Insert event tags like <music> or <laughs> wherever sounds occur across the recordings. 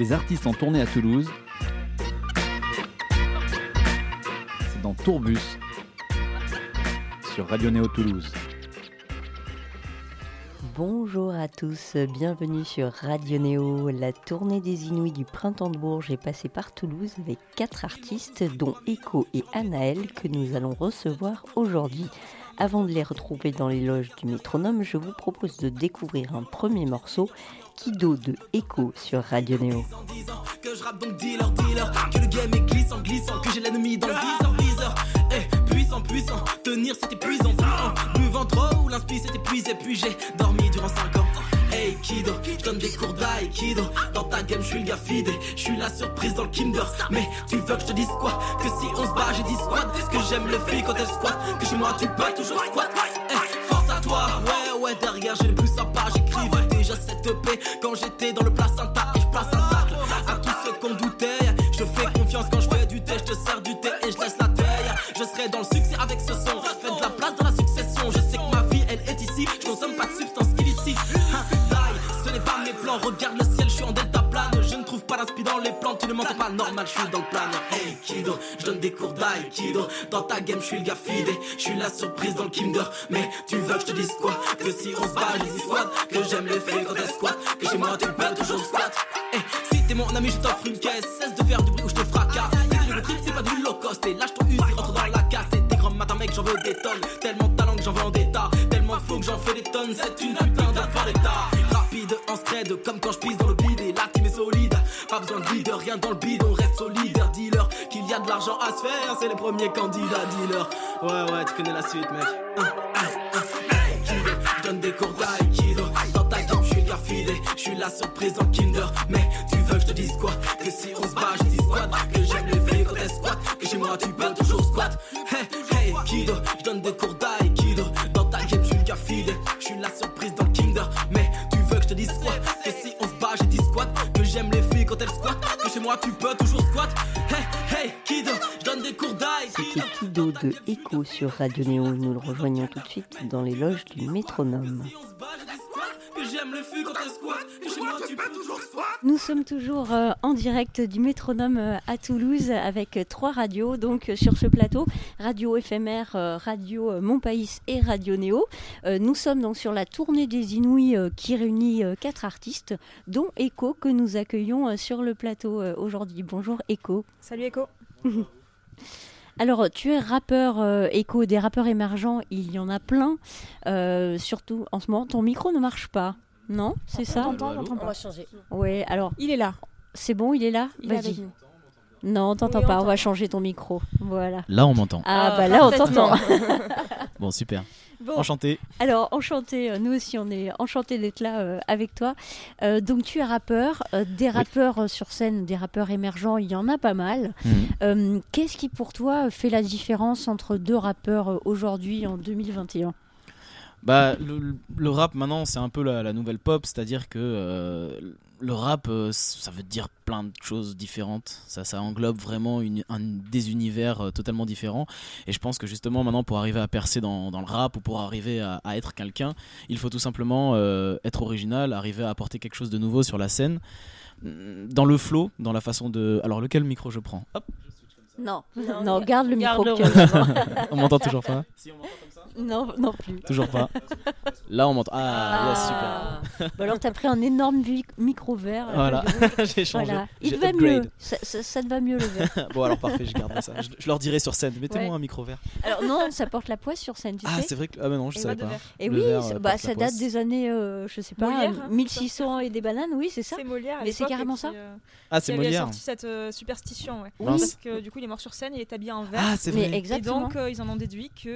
Les artistes en tournée à Toulouse. C'est dans Tourbus sur Radio Néo Toulouse. Bonjour à tous, bienvenue sur Radio Néo. La tournée des Inouïs du Printemps de Bourges est passée par Toulouse avec quatre artistes, dont Echo et Anaël, que nous allons recevoir aujourd'hui. Avant de les retrouver dans les loges du métronome, je vous propose de découvrir un premier morceau, Kido de Echo sur Radio Néo. Que je rappe donc dealer, dealer. Que le game est glissant, glissant. Que j'ai l'ennemi dans le viseur, viseur. Eh, puissant, puissant. Tenir c'est épuisant, puissant. Buvant trop ou l'inspi s'est épuisé Puis j'ai dormi durant 5 ans. Hey Kido, je donne des cours d'aïkido Dans ta game je suis le gars fidé Je suis la surprise dans le kinder. Mais tu veux que je te dise quoi? Que si on se bat j'ai dit squat. Que j'aime les filles quand elles squattent Que chez moi tu peux toujours squat. Eh, force à toi. Ouais, ouais, derrière j'ai le plus Quand j'étais dans le placenta Et je place un tacle à tous ceux qu'on doutait. Je fais confiance quand je fais du thé Je te sers du thé et je laisse la taille Je serai dans le succès avec ce son. Fais de la place dans la succession. Je sais que ma vie elle est ici. Je consomme pas de substance illicite. Ce n'est pas mes plans. Regarde le ne m'entends pas normal je suis dans le plan. Hey Kido Je donne des cours d'aïkido. Dans ta game je suis le gars fidé Je suis la surprise dans le kinder. Mais tu veux que je te dise quoi? Que si on se bat dit squat. Que j'aime les filles quand elles squattent. Que chez moi tu peux toujours squat. Eh, si t'es mon ami je t'offre une caisse. Cesse de faire du bruit ou je te fracasse. C'est le truc c'est pas du low cost. Et lâche ton usi rentre dans la casse. Et des grands matins mec j'en veux des tonnes. Tellement de talent que j'en veux en d'état Tellement faux que j'en fais des tonnes. C'est une putain d'affaire d'état. Rapide en scred comme quand je pisse dans le Pas besoin de leader rien dans le bide On reste solidaire dealer Qu'il y a de l'argent à se faire C'est les premiers candidats dealer Ouais ouais tu connais la suite mec. Hein, hein, hein. Hey, Kido, je donne des cours d'aïkido Dans ta game je suis gars fidé Je suis la surprise le kinder. Mais tu veux que je te dise quoi? Que si on se bat je dis squat. Que j'aime les filles quand elles squattent Que chez moi tu peux toujours squat. Hey hey Kido Je donne des cours moi tu peux toujours squat. Hey hey Kido Kido de Echo sur Radio Néo. Nous le rejoignons tout de suite dans les loges du métronome. Nous sommes toujours euh, en direct du métronome euh, à Toulouse avec euh, trois radios donc sur ce plateau Radio éphémère, Radio Mon Pays et Radio Néo. Nous sommes donc sur la tournée des Inouïs qui réunit quatre artistes dont Echo que nous accueillons sur le plateau aujourd'hui. Bonjour Echo. Salut Echo. <laughs> Alors, tu es rappeur euh, écho des rappeurs émergents, il y en a plein. Euh, surtout en ce moment, ton micro ne marche pas. Non, c'est ça? T'entends, On pas. va changer. Ouais, alors Il est là. c'est bon, il est là? Il est avec Vas-y. nous. Non, on t'entend Oui, pas, on va changer ton micro. Voilà. Là, on m'entend. Ah, Ah, bah là, on t'entend. <laughs> Bon, super. Bon, Enchanté. alors enchanté, euh, nous aussi on est enchanté d'être là euh, avec toi. Euh, donc tu es rappeur, euh, des rappeurs sur scène, des rappeurs émergents, il y en a pas mal. Mhm. Qu'est-ce qui pour toi fait la différence entre deux rappeurs aujourd'hui en 2021 Bah, le, le rap maintenant, c'est un peu la, la nouvelle pop, c'est-à-dire que le rap, euh, ça veut dire plein de choses différentes. Ça, ça englobe vraiment une, un, des univers euh, totalement différents. Et je pense que justement, maintenant, pour arriver à percer dans, dans le rap ou pour arriver à, à être quelqu'un, il faut tout simplement euh, être original, arriver à apporter quelque chose de nouveau sur la scène. Mm, Dans le flow, dans la façon de. Alors, lequel micro je prends? Hop, Non, Non, non, ga- garde le garde micro. le que- <laughs> on m'entend toujours pas <laughs> non, non plus. Toujours pas. Là, on m'entend. Ah, yes, Ah. super. <laughs> Bah alors t'as pris un énorme micro vert. là, Voilà, <laughs> j'ai changé. Voilà. Il te va upgrade. mieux. Ça, ça- ça te va mieux le vert. bon alors parfait, je garde ça. Je, je leur dirai sur scène. Mettez-moi Ouais. un micro vert. Alors non, ça porte la poisse sur scène, tu Ah c'est vrai que ah mais non je Et savais pas. Et le oui, euh, bah, ça date des années, euh, je sais pas, Molière, hein, 1600 et des bananes, oui, c'est ça C'est Molière. Mais c'est carrément ça euh, Ah c'est Molière. sorti cette euh, superstition. Ouais. Parce que du coup, il est mort sur scène, il est habillé en vert. Ah c'est Mais vrai. et donc, euh, ils en ont déduit que.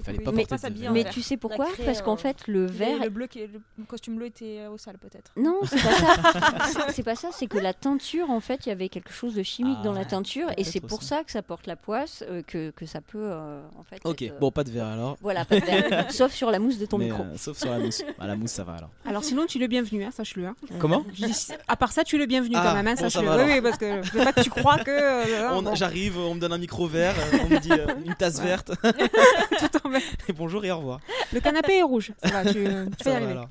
Euh, Qu'il fallait qu'il pas porter Mais vert. tu sais pourquoi? Créé Parce qu'en un- fait, le vert. Le, bleu qui est- le costume bleu était au sale, peut-être. Non, c'est pas ça. <laughs> C'est- pas ça, c'est que la teinture, en fait, il y avait quelque chose de chimique Ah, dans la teinture, et c'est pour aussi. ça que ça porte la poisse, euh, que, que ça peut, euh, en fait. Ok être, euh, bon pas de verre alors. Voilà, pas de verre. <laughs> Sauf sur la mousse de ton Mais, micro. euh, sauf sur la mousse. Ah, la mousse ça va alors. Alors sinon, tu es le bienvenu, hein, sache-le. hein. Comment? Dis, à part ça, tu es le bienvenu Ah, quand même, hein, sache-le. oui, oui, parce que je veux pas que tu crois que... euh, <laughs> J'arrive, on me donne un micro vert, euh, on me dit euh, une tasse verte. tout en <laughs> et bonjour et au revoir. Le canapé est rouge. Ça va, tu, tu vas Ça y va, arriver. alors.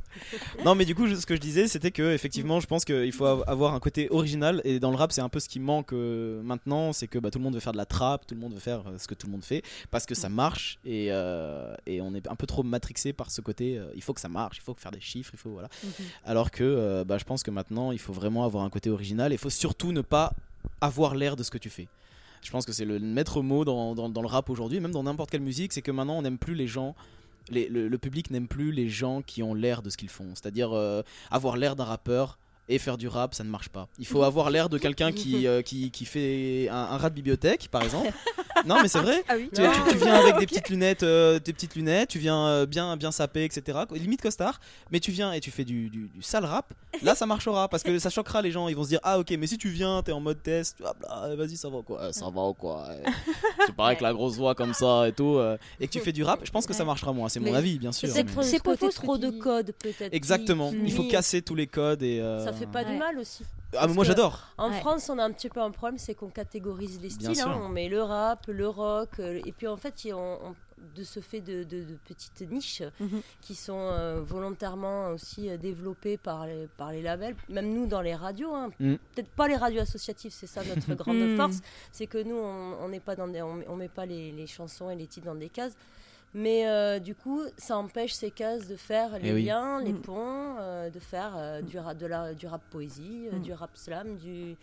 Non, mais du coup, je- ce que je disais, c'était que effectivement, je pense qu'il faut av- avoir un côté original. Et dans le rap, c'est un peu ce qui manque euh, maintenant, c'est que bah, tout le monde veut faire de la trappe, tout le monde veut faire euh, ce que tout le monde fait, parce que ça marche. Et, euh, et on est un peu trop matrixé par ce côté. il faut que ça marche, il faut faire des chiffres, il faut voilà. Alors que bah, je pense que maintenant, il faut vraiment avoir un côté original. Il faut surtout ne pas avoir l'air de ce que tu fais. Je pense que c'est le maître mot dans, le rap aujourd'hui, même dans n'importe quelle musique, c'est que maintenant on n'aime plus les gens. le public n'aime plus les gens qui ont l'air de ce qu'ils font. C'est-à-dire euh, avoir l'air d'un rappeur et faire du rap, ça ne marche pas. Il faut avoir l'air de quelqu'un qui, euh, qui, qui fait un, un rat de bibliothèque, par exemple. non, mais c'est vrai. Ah oui. Tu, tu- tu viens avec des petites lunettes, euh, des petites lunettes, tu viens euh, bien, bien sapé, etc. Limite costard, mais tu viens et tu fais du, du, du sale rap. Là, ça marchera parce que ça choquera les gens. Ils vont se dire ah ok, mais si tu viens, t'es en mode test, bla, vas-y ça va quoi, Euh, ça va ou quoi. euh, Tu parais avec la grosse voix comme ça et tout, euh, et que tu fais du rap, je pense que ça marchera moins. C'est mon avis, bien sûr. C'est mais- ce trop de codes peut-être. Exactement. qui Il faut casser tous les codes et. euh, Ça fait pas Ouais. du mal aussi. Ah mais moi j'adore. En Ouais. France, on a un petit peu un problème, c'est qu'on catégorise les styles. hein. On met le rap, le rock, euh, et puis en fait, on- on- de ce fait de, de- de petites niches Mhm. qui sont euh, volontairement aussi euh, développées par les, par les labels, même nous dans les radios. hein. Mm. Peut-être pas les radios associatives, c'est ça notre <laughs> grande Mm. force, c'est que nous, on on n'est pas dans des, on, met- on met pas les, les chansons et les titres dans des cases. Mais euh, du coup, ça empêche ces cases de faire les Eh oui. liens, les Mm. ponts, euh, de faire euh, du, rap, de la, du rap poésie, Mm. du rap slam, du,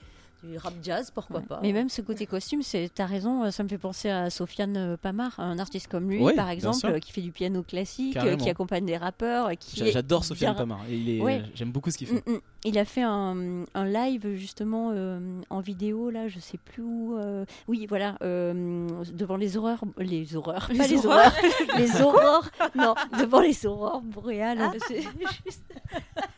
du rap jazz, pourquoi Ouais. pas. Mais même ce côté costume, c'est t'as raison, euh, ça me fait penser à Sofiane euh, Pamar, un artiste comme lui, Ouais, par exemple, euh, qui fait du piano classique, Carrément. qui accompagne des rappeurs, J'adore Sofiane bien- Pamar. Ouais. j'aime beaucoup ce qu'il Mm, fait. mm. Il a fait un, un live justement euh, en vidéo là, je sais plus où. euh, oui, voilà, euh, devant les horreurs, les horreurs, pas les horreurs, <laughs> les aurores. Non, devant les aurores boréales. Ah. C'est juste-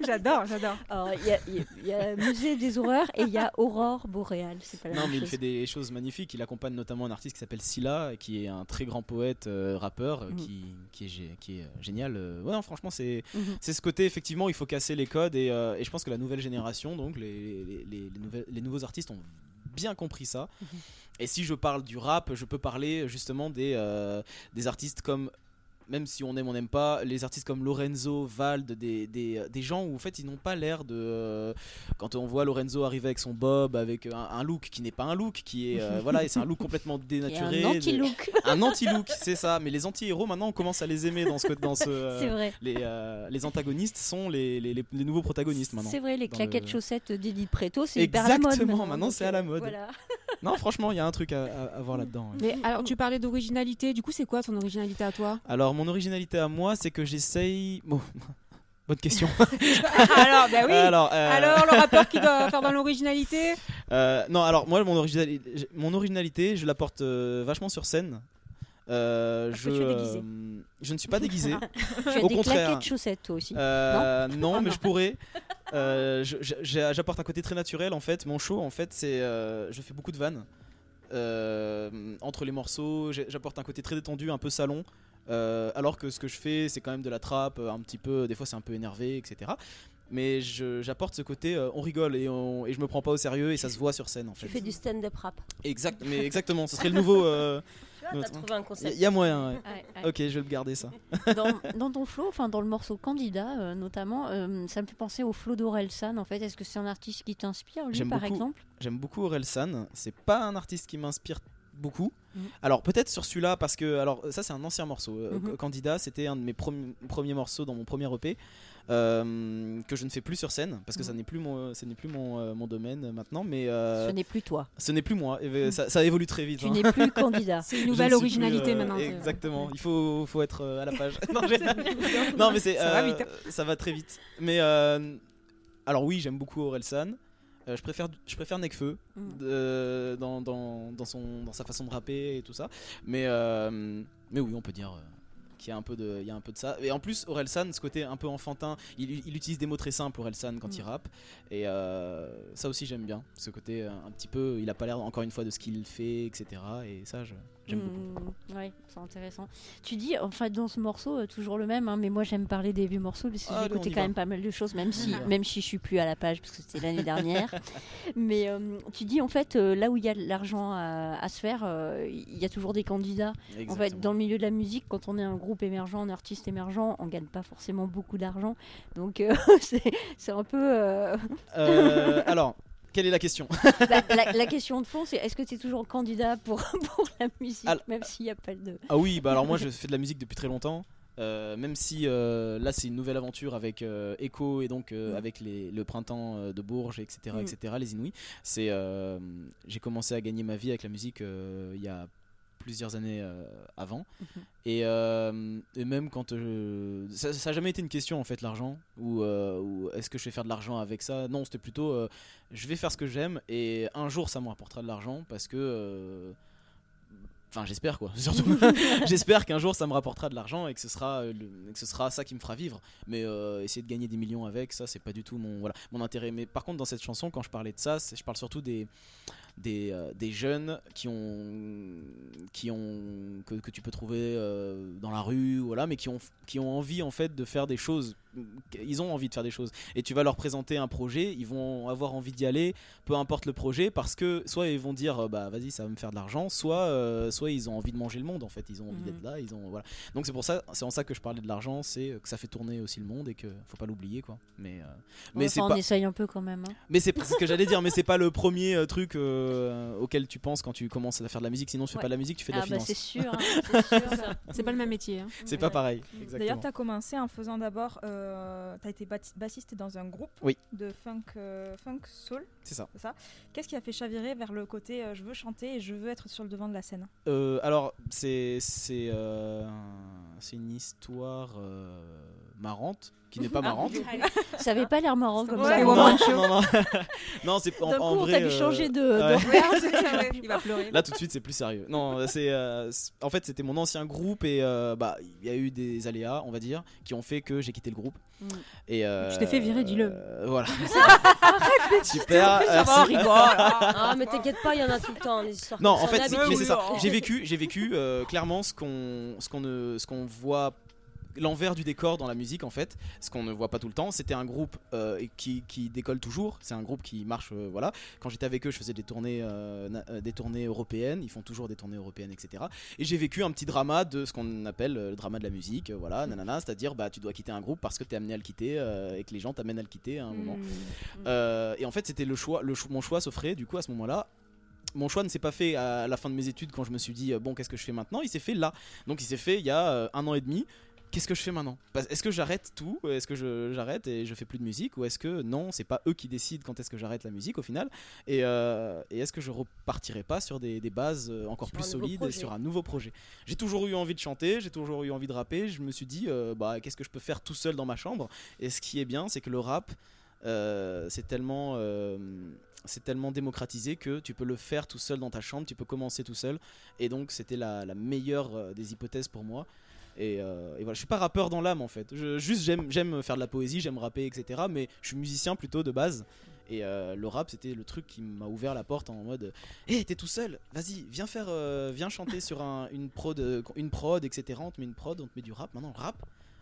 J'adore, j'adore. Alors, il y a, y musée des horreurs et il y a aurore boréale. C'est pas la Non, même mais il fait des choses magnifiques. Il accompagne notamment un artiste qui s'appelle Silla, qui est un très grand poète, euh, rappeur, euh, Mhm. qui, qui est, gé- qui est euh, génial. Ouais, non, franchement, c'est c'est ce côté, effectivement, il faut casser les codes. Et, euh, et je pense que la nouvelle génération, donc les, les, les- les nouvelles- les nouveaux artistes, ont bien compris ça. Mhm. Et si je parle du rap, je peux parler justement des, euh, des artistes comme. Même si on aime, on n'aime pas, les artistes comme Lorenzo, Vald, des, des, des gens où en fait ils n'ont pas l'air de. euh, quand on voit Lorenzo arriver avec son bob, avec un, un look qui n'est pas un look, qui est. euh, voilà, et c'est un look complètement <laughs> dénaturé. un de- anti-look, un anti-look, c'est ça. Mais les anti-héros, maintenant, on commence à les aimer dans ce. Dans ce euh, <laughs> c'est vrai. les, euh, les antagonistes sont les, les, les- nouveaux protagonistes maintenant. C'est vrai, les claquettes le- chaussettes d'Edith Preto, c'est hyper à la mode. Exactement, maintenant, donc, c'est à la euh, mode. Voilà. Non, franchement, il y a un truc à, à- à voir là-dedans. ouais. Mais alors, tu parlais d'originalité. Du coup, c'est quoi ton originalité à toi? Alors, mon originalité à moi, c'est que j'essaye. Bon, <laughs> bonne question. <laughs> Alors, bah oui. Alors, euh, Alors, le rappeur qui doit <laughs> faire dans l'originalité? Euh, non, alors moi, mon originalité, mon originalité je la porte euh, vachement sur scène. Euh, je, tu euh, je ne suis pas déguisé. <laughs> Tu as Au des contraire. claquettes chaussettes, toi aussi. Euh, non, mais je pourrais. <laughs> Euh, je- J'apporte un côté très naturel en fait. Mon show en fait, c'est euh, je fais beaucoup de vannes Euh, entre les morceaux. J'apporte un côté très détendu, un peu salon. Euh, alors que ce que je fais, c'est quand même de la trappe, un petit peu. Des fois, c'est un peu énervé, etc. Mais je- j'apporte ce côté, euh, on rigole et, on, et je me prends pas au sérieux et ça se voit sur scène en Tu fait. fais du stand-up rap. Exact, mais exactement, ce serait le nouveau. euh, <laughs> Tu vois, t'as Notre- trouvé un Il y, a moyen, ouais. Ouais, ouais. Ok, je vais le garder ça. dans, <laughs> dans ton flow, enfin dans le morceau Candidat euh, notamment, euh, ça me fait penser au flow d'Orelsan en fait. Est-ce que c'est un artiste qui t'inspire lui par beaucoup. exemple? J'aime beaucoup Aurel San. C'est pas un artiste qui m'inspire beaucoup. Mhm. Alors peut-être sur celui-là parce que alors ça c'est un ancien morceau. Euh, Mhm. Candidat, c'était un de mes premi- premiers morceaux dans mon premier EP euh, que je ne fais plus sur scène parce que ça Mhm. n'est plus mon ce n'est plus mon, euh, mon domaine euh, maintenant. Mais euh, Ce n'est plus toi. ce n'est plus moi. Et, euh, Mhm. ça, ça évolue très vite. Tu hein. n'es plus candidat. <laughs> C'est une nouvelle plus, originalité euh, maintenant. Exactement. Il faut, faut être euh, à la page. <laughs> non, j'ai- <laughs> non, mais c'est Ça va euh, ça va très vite. Mais euh, alors oui, j'aime beaucoup Orelsan. Euh, je préfère je préfère Nekfeu Mm. dans, dans, dans son dans sa façon de rapper et tout ça. Mais euh, mais oui, on peut dire. Y a un peu de il y a un peu de ça. Et en plus Orelsan ce côté un peu enfantin il, il utilise des mots très simples Orelsan quand il Mm. rappe. Et euh, ça aussi j'aime bien ce côté euh, un petit peu il a pas l'air encore une fois de ce qu'il fait etc et ça je- J'aime beaucoup. ouais, c'est intéressant. Tu dis, enfin, dans ce morceau, euh, toujours le même, hein, mais moi j'aime parler des vieux morceaux parce que Allez, j'ai écouté quand même pas mal de choses, même si, <laughs> même si je suis plus à la page parce que c'était l'année dernière. <laughs> mais euh, tu dis, en fait, euh, là où il y a de l'argent à, à se faire, euh, il y a toujours des candidats. En fait, Exactement. dans le milieu de la musique, quand on est un groupe émergent, un artiste émergent, on gagne pas forcément beaucoup d'argent. Donc, <laughs> c'est c'est un peu. alors, quelle est la question? La, la- la question de fond, c'est est-ce que tu es toujours candidat pour, <laughs> pour la musique, Alors- même s'il n'y a pas de. Ah oui, bah alors moi je <laughs> fais de la musique depuis très longtemps. Euh, même si euh, là c'est une nouvelle aventure avec euh, Echo et donc euh, Mm. avec les, le printemps de Bourges, etc., Mm. etc., les Inouïs, c'est j'ai commencé à gagner ma vie avec la musique il y a plusieurs années euh, avant. Mhm. Et, euh, et même quand je... ça, ça a jamais été une question en fait l'argent ou, euh, ou est-ce que je vais faire de l'argent avec ça? Non, c'était plutôt euh, je vais faire ce que j'aime et un jour ça me rapportera de l'argent parce que euh, Enfin, j'espère quoi. <laughs> Surtout, <laughs> j'espère qu'un jour ça me rapportera de l'argent et que ce sera, euh, le- que ce sera ça qui me fera vivre. Mais euh, essayer de gagner des millions avec, ça, c'est pas du tout mon, voilà, mon intérêt. Mais par contre, dans cette chanson, quand je parlais de ça, je parle surtout des, des, euh, des jeunes qui ont, qui ont que, que tu peux trouver euh, dans la rue, voilà, mais qui ont, qui ont envie en fait de faire des choses. Ils ont envie de faire des choses. Et tu vas leur présenter un projet, ils vont avoir envie d'y aller, peu importe le projet, parce que soit ils vont dire euh, bah vas-y ça va me faire de l'argent, soit soit ils ont envie de manger le monde en fait, ils ont envie d'être là, ils ont voilà. Donc c'est pour ça, c'est en ça que je parlais de l'argent, c'est que ça fait tourner aussi le monde et que faut pas l'oublier quoi. Mais mais c'est on pas essaye un peu quand même. hein. mais c'est ce que j'allais dire, mais c'est pas le premier truc euh, auquel tu penses quand tu commences à faire de la musique. Sinon, tu fais Ouais. pas de la musique, tu fais de la Ah, bah finance. c'est sûr. hein, <laughs> c'est pas le même métier. hein. c'est pas pareil. D'ailleurs, Exactement. tu as commencé en faisant d'abord. Euh, tu as été bassiste dans un groupe Oui. de funk, euh, funk soul. C'est ça. Ça. Qu'est-ce qui a fait chavirer vers le côté euh, je veux chanter et je veux être sur le devant de la scène? Euh, alors, c'est c'est une histoire euh, marrante qui n'est pas marrante. Ça avait pas l'air marrant comme Ouais, ça. non, Woman non, non, <laughs> non, c'est en, vrai. t'as dû euh, changer de. ouais. de- Ouais, c'est ça, ouais. Il va pleurer. Là tout de suite c'est plus sérieux. Non, c'est euh, en fait c'était mon ancien groupe et euh, bah il y a eu des aléas on va dire qui ont fait que j'ai quitté le groupe. Mm. Et euh, Tu t'es fait virer, dis-le. euh, voilà. <laughs> Super. Ça rigole. Ah, mais t'inquiète pas, il y en a tout le temps, des histoires Non, comme en ça, fait, c'est- habitué. mais c'est ça. J'ai vécu, j'ai vécu euh, clairement ce qu'on, ce qu'on ne, ce qu'on voit. L'envers du décor dans la musique, en fait, ce qu'on ne voit pas tout le temps, c'était un groupe euh, qui, qui décolle toujours. C'est un groupe qui marche, euh, voilà. Quand j'étais avec eux, je faisais des tournées, euh, des tournées européennes. Ils font toujours des tournées européennes, etc. Et j'ai vécu un petit drama de ce qu'on appelle le drama de la musique, voilà, nanana. C'est-à-dire, bah, tu dois quitter un groupe parce que t'es amené à le quitter et que les gens t'amènent à le quitter à un moment. Euh, et en fait, c'était le choix, le mon choix s'offrait du coup à ce moment-là. Mon choix ne s'est pas fait à la fin de mes études quand je me suis dit bon qu'est-ce que je fais maintenant? Il s'est fait là. Donc il s'est fait il y a un an et demi. Qu'est-ce que je fais maintenant Est-ce que j'arrête tout Est-ce que j'arrête et je fais plus de musique Ou est-ce que non, c'est pas eux qui décident quand est-ce que j'arrête la musique au final Et, euh, et est-ce que je repartirai pas sur des, des bases euh, encore Sur plus solides et projet. sur un nouveau projet? J'ai toujours eu envie de chanter, j'ai toujours eu envie de rapper. Je me suis dit euh, bah qu'est-ce que je peux faire tout seul dans ma chambre? Et ce qui est bien, c'est que le rap euh, c'est tellement c'est tellement démocratisé que tu peux le faire tout seul dans ta chambre, tu peux commencer tout seul et donc c'était la, la meilleure des hypothèses pour moi. Et, euh, et voilà, je suis pas rappeur dans l'âme en fait. Juste j'aime faire de la poésie, j'aime rapper, etc. Mais je suis musicien plutôt de base. Et euh, le rap, c'était le truc qui m'a ouvert la porte en mode Hé, t'es tout seul, vas-y, viens faire, euh, viens chanter sur un- une, prod, une prod, etc. On te met une prod, on te met du rap, maintenant rap,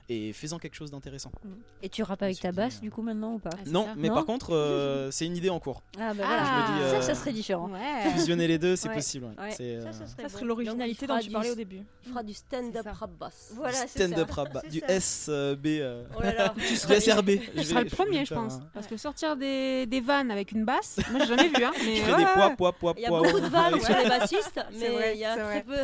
et fais-en quelque chose d'intéressant. Et tu rappes avec ta basse du coup maintenant ou pas Ah, Non, ça. mais Non par contre, euh, c'est une idée en cours. Ah bah Ah, voilà. je me dis, ça, euh, ça serait différent. Ouais. <laughs> Fusionner les deux, c'est Ouais. possible. ouais. Ouais. C'est, Ça, euh, ça serait Ça beau. serait l'originalité dont tu parlais du- au début. Il fera du stand-up rap basse. Voilà, du c'est ça. stand-up rap, C'est du. SB. euh, Oh là là. <laughs> du SRB. Tu seras le premier, je pense. Parce que sortir des, des vannes avec une basse, moi j'ai jamais vu. Hein, <laughs> mais Je fais ouais, des poids, poids, poids, Il y a beaucoup de vannes sur les bassistes, mais il y a très peu.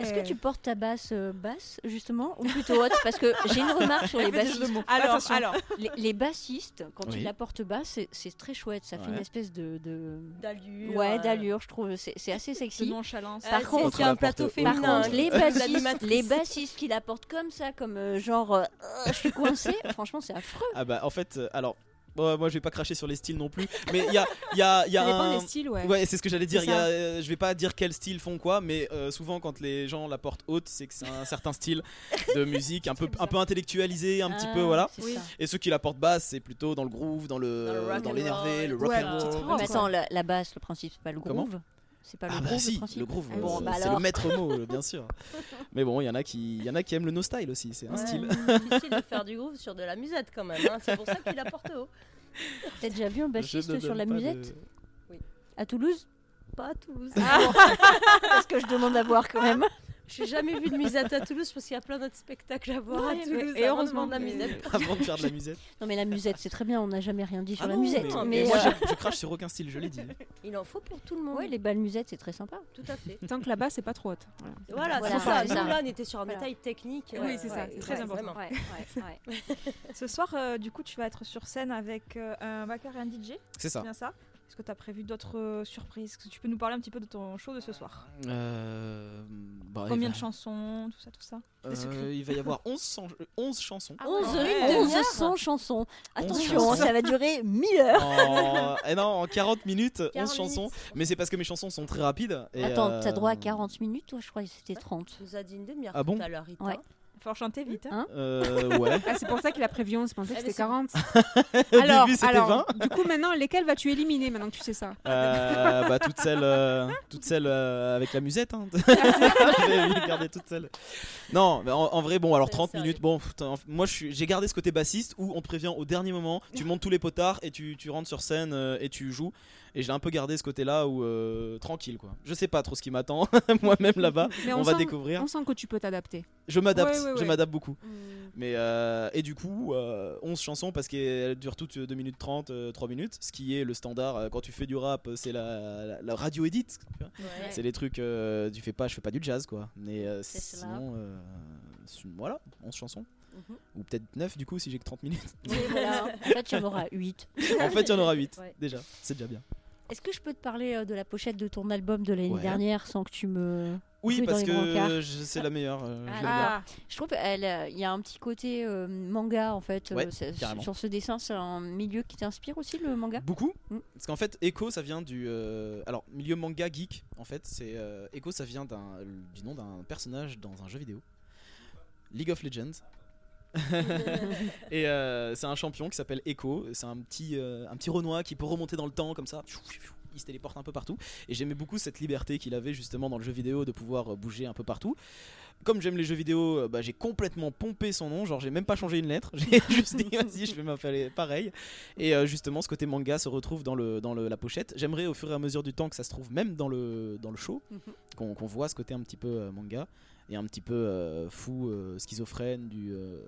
Est-ce que tu portes ta basse euh, basse justement ou plutôt haute Parce que j'ai une remarque sur les de bassistes. Alors, Attention. alors, Les, les bassistes, quand Oui. ils la portent basse, c'est- très chouette. Ça fait une espèce de, de... D'allure. ouais euh, d'allure, je trouve. C'est assez De sexy. nonchalance. euh, Par c'est- contre- c'est un plateau Par Par féminin. contre, les de bassistes, les bassistes qui la portent comme ça, comme euh, genre euh, je suis coincée, <laughs> franchement c'est affreux. Ah bah en fait, euh, alors, bon, moi je vais pas cracher sur les styles non plus, mais il y a, il y a, il y a ça dépend un... des styles, ouais. Ouais, c'est ce que j'allais dire. Y a, euh, je vais pas dire quels styles font quoi, mais euh, souvent quand les gens la portent haute, c'est que c'est un certain style de musique, un peu, un peu intellectualisé, un petit peu, Ah, voilà. Oui. ça. Et ceux qui la portent basse, c'est plutôt dans le groove, dans Dans le le, rock dans and l'énervé, roll. le rock Ouais, and roll. rock. Mais Ouais. attends, la, la basse, le principe c'est pas le Comment groove. C'est pas le Ah bah groove si, le principe. le groove, Ah bon, bah c'est le maître mot, <laughs> bien sûr. Mais bon, il y en a qui, il y en a qui aiment le no style aussi, c'est un Ouais, style. c'est difficile de faire du <laughs> groove sur de la musette quand même. hein. C'est pour ça qu'il la porte haut. T'as déjà vu un bassiste sur la de- musette Oui. À Toulouse? Pas à Toulouse. <laughs> Parce que je demande à voir quand même. Je n'ai jamais vu de musette à Toulouse parce qu'il y a plein d'autres spectacles à voir à Toulouse. et heureusement de la musette. <laughs> Avant de faire de la musette. Non mais la musette c'est très bien, on n'a jamais rien dit sur Ah la non, musette. mais, Mais, moi, euh, je, je crache sur aucun style, je l'ai dit. <laughs> Il en faut pour tout le monde. ouais, les balles musettes c'est très sympa. Tout à fait. Tant que là-bas, c'est pas trop haute. Voilà. Voilà, Voilà, c'est ça. c'est Nous, ça. là, on était sur un Voilà. détail technique. Oui, c'est ça, c'est très ouais, important. vraiment. Ouais, ouais, ouais. <laughs> Ce soir, euh, du coup, tu vas être sur scène avec euh, un backer et un DJ. C'est ça. C'est bien ça? Est-ce que tu as prévu d'autres euh, surprises? Est-ce que tu peux nous parler un petit peu de ton show de ce soir? Euh, bah, Combien va- de chansons, tout ça, tout ça? Euh. Il va y avoir 11, chan- euh, 11 chansons. Ah 11, ouais. 11 demi-heure. 100 chansons. Attention, chansons. ça va durer 1000 heures. En... eh non, en 40 minutes, 11 40 chansons. minutes. Mais c'est parce que mes chansons sont très rapides. et, Attends, euh, t'as droit à 40 minutes Toi, je croyais que c'était 30. Tu nous as dit une demi-heure Ah bon? tout à l'heure, Rita. Ouais. Il faut chanter vite. hein. Euh, ouais. Ah, c'est pour ça qu'il a prévu 11, je pensais que Ah, mais c'était c'est- 40. <laughs> Au alors, début, alors 20. du coup, maintenant, lesquels vas-tu éliminer maintenant que tu sais ça? Euh, bah, toutes celles, euh, toutes celles euh, avec la musette. Hein. <laughs> Je vais garder toutes celles. Non, mais en, en vrai, bon, alors C'est 30 sérieux. minutes. Bon, putain, moi, j'ai gardé ce côté bassiste où on te prévient au dernier moment, tu montes tous les potards et tu, tu rentres sur scène euh, et tu joues. Et j'ai un peu gardé ce côté-là où euh, tranquille, quoi. Je sais pas trop ce qui m'attend <laughs> moi-même là-bas. Mais On, on, va sent, découvrir. on sent que tu peux t'adapter. Je m'adapte, Ouais, ouais, je ouais. m'adapte beaucoup. Mm. Mais euh, et du coup, euh, 11 chansons parce qu'elles durent toutes 2 minutes 30, euh, 3 minutes, ce qui est le standard euh, quand tu fais du rap, euh, c'est la, la, la radio. Ouais. C'est les trucs, euh, tu fais pas, je fais pas du jazz quoi. Mais euh, sinon, euh, voilà, 11 chansons. Mhm. Ou peut-être 9 du coup si j'ai que 30 minutes. Oui, voilà. <laughs> En fait, il y en aura 8. en fait, il y en aura 8 Ouais. déjà, c'est déjà bien. Est-ce que je peux te parler euh, de la pochette de ton album de l'année Ouais. dernière sans que tu me. Oui, parce que c'est la meilleure. euh, Ah, je bien. Je trouve qu'il y a un petit côté euh, manga en fait. euh, Ouais, sur ce dessin, c'est un milieu qui t'inspire aussi le manga? Beaucoup Mm. Parce qu'en fait, Echo, ça vient du. euh, alors, milieu manga geek, en fait. c'est euh, Echo, ça vient du nom d'un personnage dans un jeu vidéo. League of Legends. <laughs> et euh, c'est un champion qui s'appelle Echo. C'est un petit, euh, un petit Renoir qui peut remonter dans le temps comme ça. Il se téléporte un peu partout. Et j'aimais beaucoup cette liberté qu'il avait justement dans le jeu vidéo de pouvoir euh, bouger un peu partout. Comme j'aime les jeux vidéo, bah, j'ai complètement pompé son nom. Genre, j'ai même pas changé une lettre. <laughs> J'ai juste dit, <laughs> vas-y, je vais m'appeler pareil. Et euh, justement, ce côté manga se retrouve dans, le, dans le- la pochette. J'aimerais au fur et à mesure du temps que ça se trouve même dans le, dans le show, Mhm. qu'on voit ce côté un petit peu manga et un petit peu euh, fou, euh, schizophrène, du euh,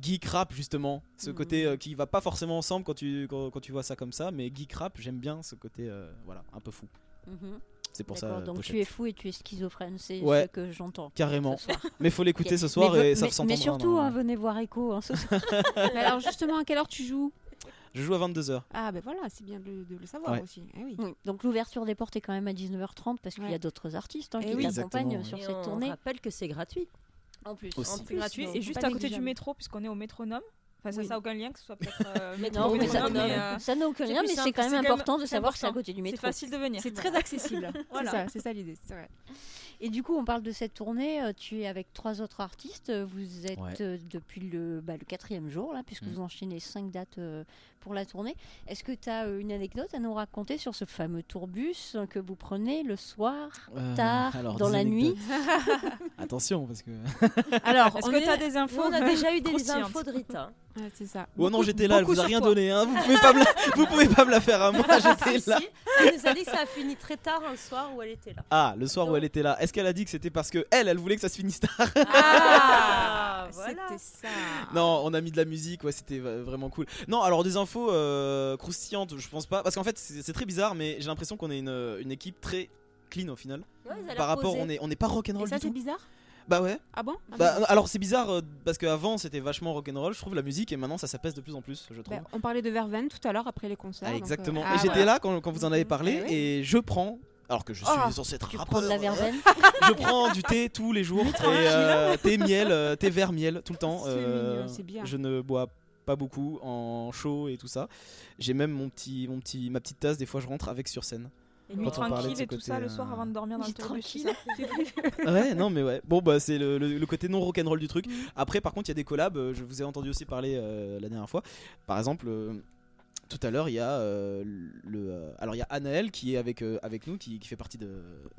geek rap justement. Ce Mhm. côté euh, qui va pas forcément ensemble quand tu, quand, quand tu vois ça comme ça, mais geek rap, j'aime bien ce côté euh, voilà, un peu fou. Mhm. C'est pour ça. Donc pochette. tu es fou et tu es schizophrène, c'est Ouais. ce que j'entends. Carrément. <laughs> Mais faut l'écouter ce soir mais, et ve- ça mais- s'entendra. mais surtout, hein, venez voir Echo hein, ce soir. <laughs> Mais alors, justement, à quelle heure tu joues? Je joue à 22h. Ah, ben voilà, c'est bien de, le- de le savoir Ouais. aussi. Eh oui. Oui, donc l'ouverture des portes est quand même à 19h30 parce qu'il y a d'autres artistes hein, Eh qui oui. t'accompagnent sur Et cette on tournée. rappelle que c'est gratuit. En plus, Aussi. en C'est plus, gratuit et juste à côté du métro, puisqu'on est au métronome. Enfin, ça, Oui. n'a aucun lien que ce soit peut-être. euh, <laughs> métro Non, mais ça n'a euh, n'a aucun c'est lien, mais c'est quand même c'est important de c'est savoir que c'est à important. côté du C'est métro. facile de venir. C'est très accessible. <laughs> Voilà. C'est ça, c'est ça l'idée. c'est vrai. Et du coup, on parle de cette tournée. euh, Tu es avec trois autres artistes. euh, Vous êtes Ouais. euh, depuis le, bah, le quatrième jour, là, puisque Mm. vous enchaînez cinq dates euh, pour la tournée. Est-ce que tu as une anecdote à nous raconter sur ce fameux tourbus que vous prenez le soir, Euh, tard, alors, dans la nuit. <laughs> Attention parce que. <laughs> Alors, Est-ce on que est- tu as des Nous, infos on a déjà eu des infos de Rita. <laughs> Ouais, c'est ça. Oh non, j'étais là, elle vous a rien toi. donné, hein. vous, pouvez pas me la... vous pouvez pas me la faire à moi, j'étais Si, là. si, elle nous a dit que ça a fini très tard un soir où elle était là. Ah, le soir où elle était là, qu'elle a dit que c'était parce que elle, elle voulait que ça se finisse tard Ah, <laughs> voilà. C'était ça. Non, on a mis de la musique, ouais, c'était vraiment cool. Non, alors des infos euh, croustillantes, je pense pas, parce qu'en fait c'est très bizarre, mais j'ai l'impression qu'on est une, une équipe très clean au final. Ouais, Par rapport, on est, on est pas Et rock'n'roll ça, du c'est bizarre Bah ouais. Ah bon? Ah Bah, bon. alors c'est bizarre euh, parce qu'avant c'était vachement rock'n'roll, je trouve la musique et maintenant ça s'appèse de plus en plus, je trouve. Bah, on parlait de Verveine tout à l'heure après les concerts. Ah, donc, euh, exactement. ah, et j'étais voilà. là quand, quand vous en avez parlé Eh oui. et je prends, alors que je suis Ah, censé être Tu rappeur, prends de la verveine <laughs> je prends du thé tous les jours, <laughs> et, euh, thé miel, euh, thé vert miel tout le temps. C'est euh, mignon, c'est bien. Je ne bois pas beaucoup en chaud et tout ça. J'ai même mon petit, mon petit, ma petite tasse. Des fois, je rentre avec sur scène. Et nuit tranquille et tout ça le euh, soir avant de dormir dans le tranquille. <laughs> ouais, non, mais ouais. Bon, bah, c'est le, le- le côté non rock'n'roll du Mm. truc. Après, par contre, il y a des collabs. euh, Je vous ai entendu aussi parler euh, la dernière fois. Par exemple. euh, tout à l'heure, il y a euh, le. euh, alors, il y a Anaël qui est avec, euh, avec nous, qui, qui fait partie de,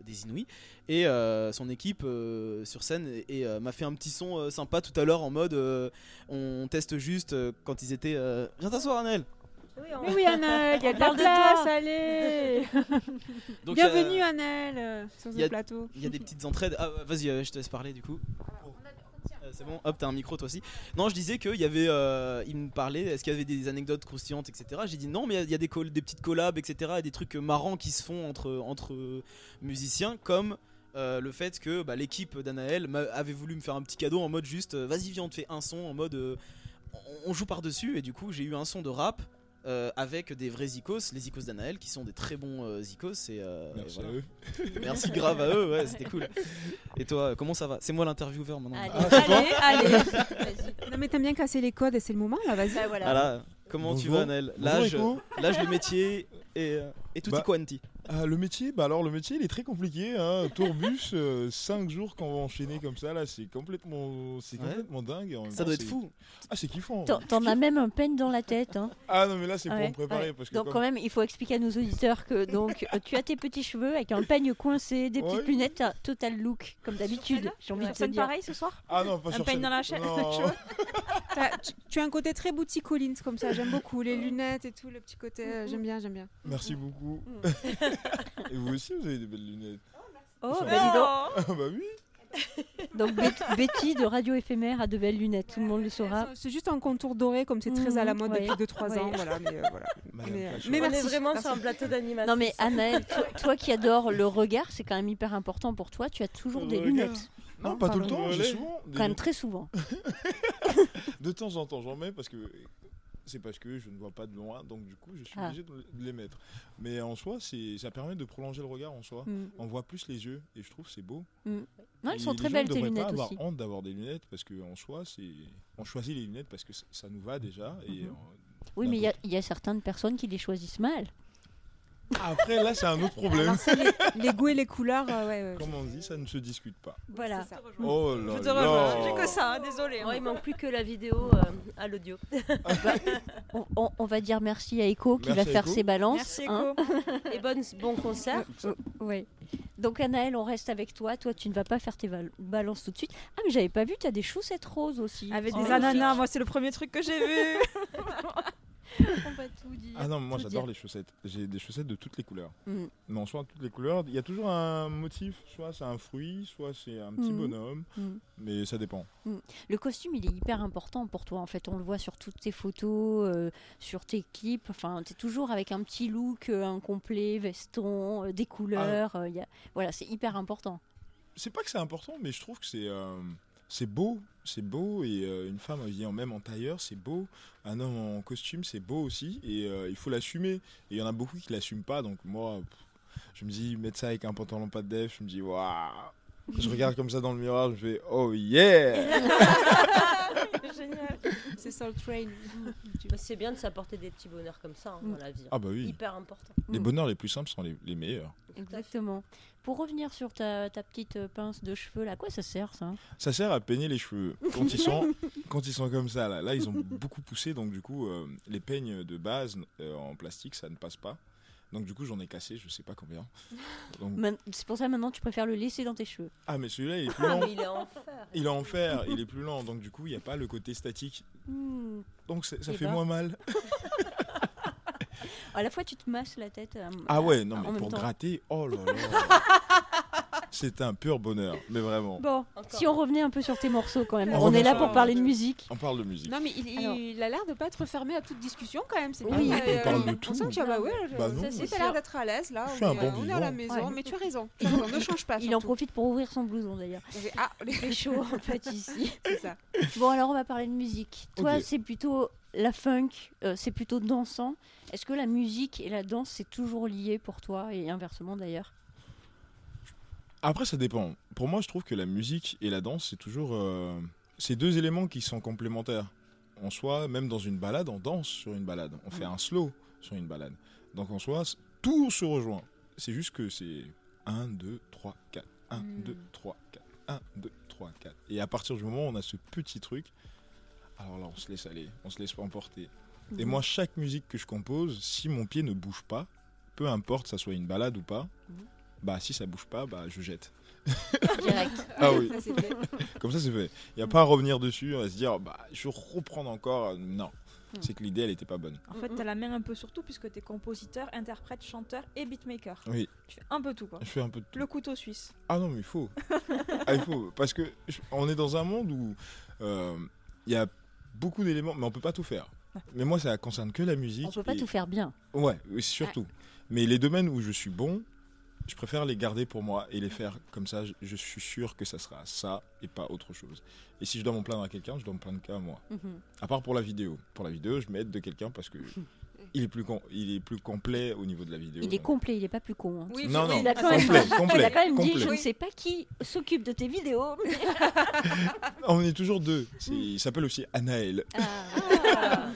des Inouïs. Et euh, son équipe euh, sur scène et, et, euh, m'a fait un petit son euh, sympa tout à l'heure en mode euh, on teste juste euh, quand ils étaient. euh, Viens t'asseoir, Anaël Mais oui, Annelle, il y a de la de place, allez <laughs> Donc, Bienvenue, euh, Annelle, euh, sur ce plateau. Il y a des petites entraides. Ah, vas-y, euh, je te laisse parler du coup. C'est bon, hop, t'as un micro toi aussi. Non, je disais qu'il y avait. euh, il me parlait, est-ce qu'il y avait des anecdotes croustillantes, etc. J'ai dit non, mais il y a- des, des petites collabs, etc. Et des trucs marrants qui se font entre, musiciens, comme euh, le fait que bah, l'équipe d'Anaël avait voulu me faire un petit cadeau en mode juste euh, vas-y, viens, on te fait un son en mode on, joue par-dessus. Et du coup, j'ai eu un son de rap. Euh, avec des vrais icos, les icos d'Anaël qui sont des très bons euh, icos et, euh, et Merci voilà. à eux. <laughs> Merci grave à eux, ouais, c'était cool. Et toi, comment ça va? C'est moi l'intervieweur maintenant. Allez, Ah, allez. <laughs> Non mais t'aimes bien casser les codes et c'est le moment là, vas-y. Bah, voilà. Voilà. Comment tu vas, Bonjour, L'âge, le métier et, euh, et tutti Bah, quanti. Ah, le métier, bah alors le métier il est très compliqué. Hein. Tourbus, 5 jours qu'on va enchaîner comme ça, là c'est complètement, c'est Ouais. complètement dingue. en Ça temps, doit être fou. Ah, c'est kiffant. T'en- T'en as même un peigne dans la tête. Hein. Ah non, mais là c'est pour me préparer. ouais. Parce que Donc comme- quand même, il faut expliquer à nos auditeurs que donc euh, tu as tes petits cheveux avec un peigne coincé, des petites lunettes, t'as total look comme d'habitude. J'ai envie de te dire. pareil ce soir Ah non, pas Un sur peigne scène. dans la chaîne <laughs> tu, tu as un côté très boutique Collins comme ça, j'aime beaucoup les lunettes et tout, le petit côté, euh, j'aime bien, j'aime bien. Merci beaucoup. <laughs> <laughs> Et vous aussi, vous avez des belles lunettes. Oh, Ça bah va. dis donc. Ah bah oui. Donc Bet- Betty de Radio Éphémère a de belles lunettes, tout le monde le saura. C'est juste un contour doré comme c'est très à la mode Mhm, depuis ouais. 2-3 Ouais. ans, voilà. Mais, euh, voilà. <laughs> Madame Mais, euh, mais On est merci. vraiment merci. sur un plateau d'animation. Non mais Anaël, toi, toi qui adores le regard, c'est quand même hyper important pour toi. Tu as toujours Le des regard. lunettes. Non, pas tout le temps, j'ai souvent. des Quand même très souvent. <laughs> De temps en temps, j'en mets parce que c'est parce que je ne vois pas de loin, donc du coup, je suis Ah. obligé de les mettre. Mais en soi, ça permet de prolonger le regard en soi. Mm. On voit plus les yeux et je trouve que c'est beau. Non, Et elles sont les très belles tes lunettes pas avoir honte d'avoir des lunettes parce que en soi, c'est on choisit les lunettes parce que ça, ça nous va déjà. Et Mhm. euh, Oui, mais il y a- il y, a certaines personnes qui les choisissent mal. Après, là, c'est un autre problème. Alors, ça, les, les goûts et les couleurs, euh, ouais, ouais. Comme on dit, ça ne se discute pas. Voilà. Ça. Oh là Je te là. rejoins, j'ai que ça, hein, désolé. Ouais, il manque plus que la vidéo euh, à l'audio. <laughs> On, on- on va dire merci à Echo qui Merci va faire Echo. ses balances. Merci hein. Echo. <laughs> Et bonne, bon concert. Ouais. Donc Anaël, on reste avec toi. Toi, tu ne vas pas faire tes balances tout de suite. Ah, mais j'avais pas vu, tu as des chaussettes roses aussi. Avec Oh, des ananas, moi c'est le premier truc que j'ai vu. <laughs> On va tout dire. Ah non, moi j'adore les chaussettes. J'ai des chaussettes de toutes les couleurs. Mm. Mais en soi, toutes les couleurs, il y a toujours un motif. Soit c'est un fruit, soit c'est un petit Mhm. bonhomme. Mm. Mais ça dépend. Le costume, il est hyper important pour toi. En fait, on le voit sur toutes tes photos, euh, sur tes clips. Enfin, tu es toujours avec un petit look euh, incomplet, veston, euh, des couleurs. euh, il y a... Voilà, c'est hyper important. C'est pas que c'est important, mais je trouve que c'est euh, c'est beau. C'est beau. Et euh, une femme même en tailleur, c'est beau. Un homme en costume, c'est beau aussi. Et euh, il faut l'assumer. Et il y en a beaucoup qui l'assument pas. Donc moi, je me dis, mettre ça avec un pantalon pas de def, je me dis, waouh. Je regarde comme ça dans le miroir, je fais, oh yeah! <laughs> Génial. C'est Soul Train. <laughs> Bah, c'est bien de s'apporter des petits bonheurs comme ça hein, Mm. dans la vie. Ah bah oui. Hyper important. Les Mm. bonheurs les plus simples sont les, les meilleurs. Exactement. Pour revenir sur ta, ta petite euh, pince de cheveux, là, à quoi ça sert ça? Ça sert à peigner les cheveux. Quand ils sont, <laughs> quand ils sont comme ça, là, là ils ont beaucoup poussé, donc du coup, euh, les peignes de base euh, en plastique, ça ne passe pas. Donc du coup, j'en ai cassé, je sais pas combien. <laughs> Donc- C'est pour ça maintenant tu préfères le laisser dans tes cheveux. Ah, mais celui-là, il est plus Ah, lent. mais il est en fer. Il est en fer, il est plus lent, donc du coup, il n'y a pas le côté statique. Hmm. Donc ça Eh fait ben. moins mal. <laughs> À la fois tu te masses la tête. euh, Ah ouais, non, mais pour temps. gratter, oh là là. <laughs> C'est un pur bonheur, mais vraiment. Bon, Encore. si on revenait un peu sur tes morceaux quand même. On est là pour parler de musique. On parle de musique. Non, mais il, Alors. il a l'air de pas être fermé à toute discussion quand même. C'est Oui, bien. on parle de on tout. sent que, bah ouais, Bah non. ça, c'est c'est, t'as l'air d'être à l'aise là. Je on suis un bon on est à la maison, Ouais. mais tu as raison. Tu as raison, ne change pas. <laughs> Il en profite pour ouvrir son blouson d'ailleurs. Ah, <laughs> Il fait chaud en fait ici. <laughs> c'est ça. Bon alors on va parler de musique. Toi c'est plutôt la funk, euh, c'est plutôt dansant. Est-ce que la musique et la danse c'est toujours lié pour toi et inversement d'ailleurs? Après, ça dépend. Pour moi, je trouve que la musique et la danse, c'est toujours. euh, c'est deux éléments qui sont complémentaires. En soi, même dans une balade, on danse sur une balade. On fait un slow sur une balade. Donc en soi, tout se rejoint. C'est juste que c'est 1, 2, 3, 4. 1, Mm. 2, 3, 4. 1, 2, 3, 4. Et à partir du moment où on a ce petit truc, alors là, on se laisse aller. On se laisse emporter. Et Mhm. moi, chaque musique que je compose, si mon pied ne bouge pas, peu importe, ça soit une balade ou pas, Mhm. Bah si ça bouge pas, bah je jette. <laughs> Direct. <laughs> Ah oui. Ça, c'est fait. Comme ça, c'est fait. Il n'y a pas à revenir dessus, à se dire, bah je vais reprendre encore. Non. Mhm. C'est que l'idée, elle n'était pas bonne. En fait, t'as la main un peu sur tout puisque t'es compositeur, interprète, chanteur et beatmaker. Oui, Tu fais un peu tout quoi. je fais un peu de tout. Le couteau suisse. Ah non, mais il faut. <laughs> ah, il faut. Parce que je- on est dans un monde où euh, il y a beaucoup d'éléments, mais on peut pas tout faire. Mais moi, ça concerne que la musique. On peut pas et- tout faire bien. Ouais, oui, surtout. Mais les domaines où je suis bon, je préfère les garder pour moi et les faire comme ça. Je, je suis sûr que ça sera ça et pas autre chose. Et si je dois m'en plaindre à quelqu'un, je dois me plaindre qu'à moi. Mhm. À part pour la vidéo. Pour la vidéo, je m'aide de quelqu'un parce que <laughs> il est plus com- il est plus complet au niveau de la vidéo. Il est donc. complet, il est pas plus con. hein. Oui, Non, non, Il a quand même, complet, il a quand même dit, je ne sais pas qui s'occupe de tes vidéos. mais- <laughs> On est toujours deux. C'est- Il s'appelle aussi Anaël. Ah.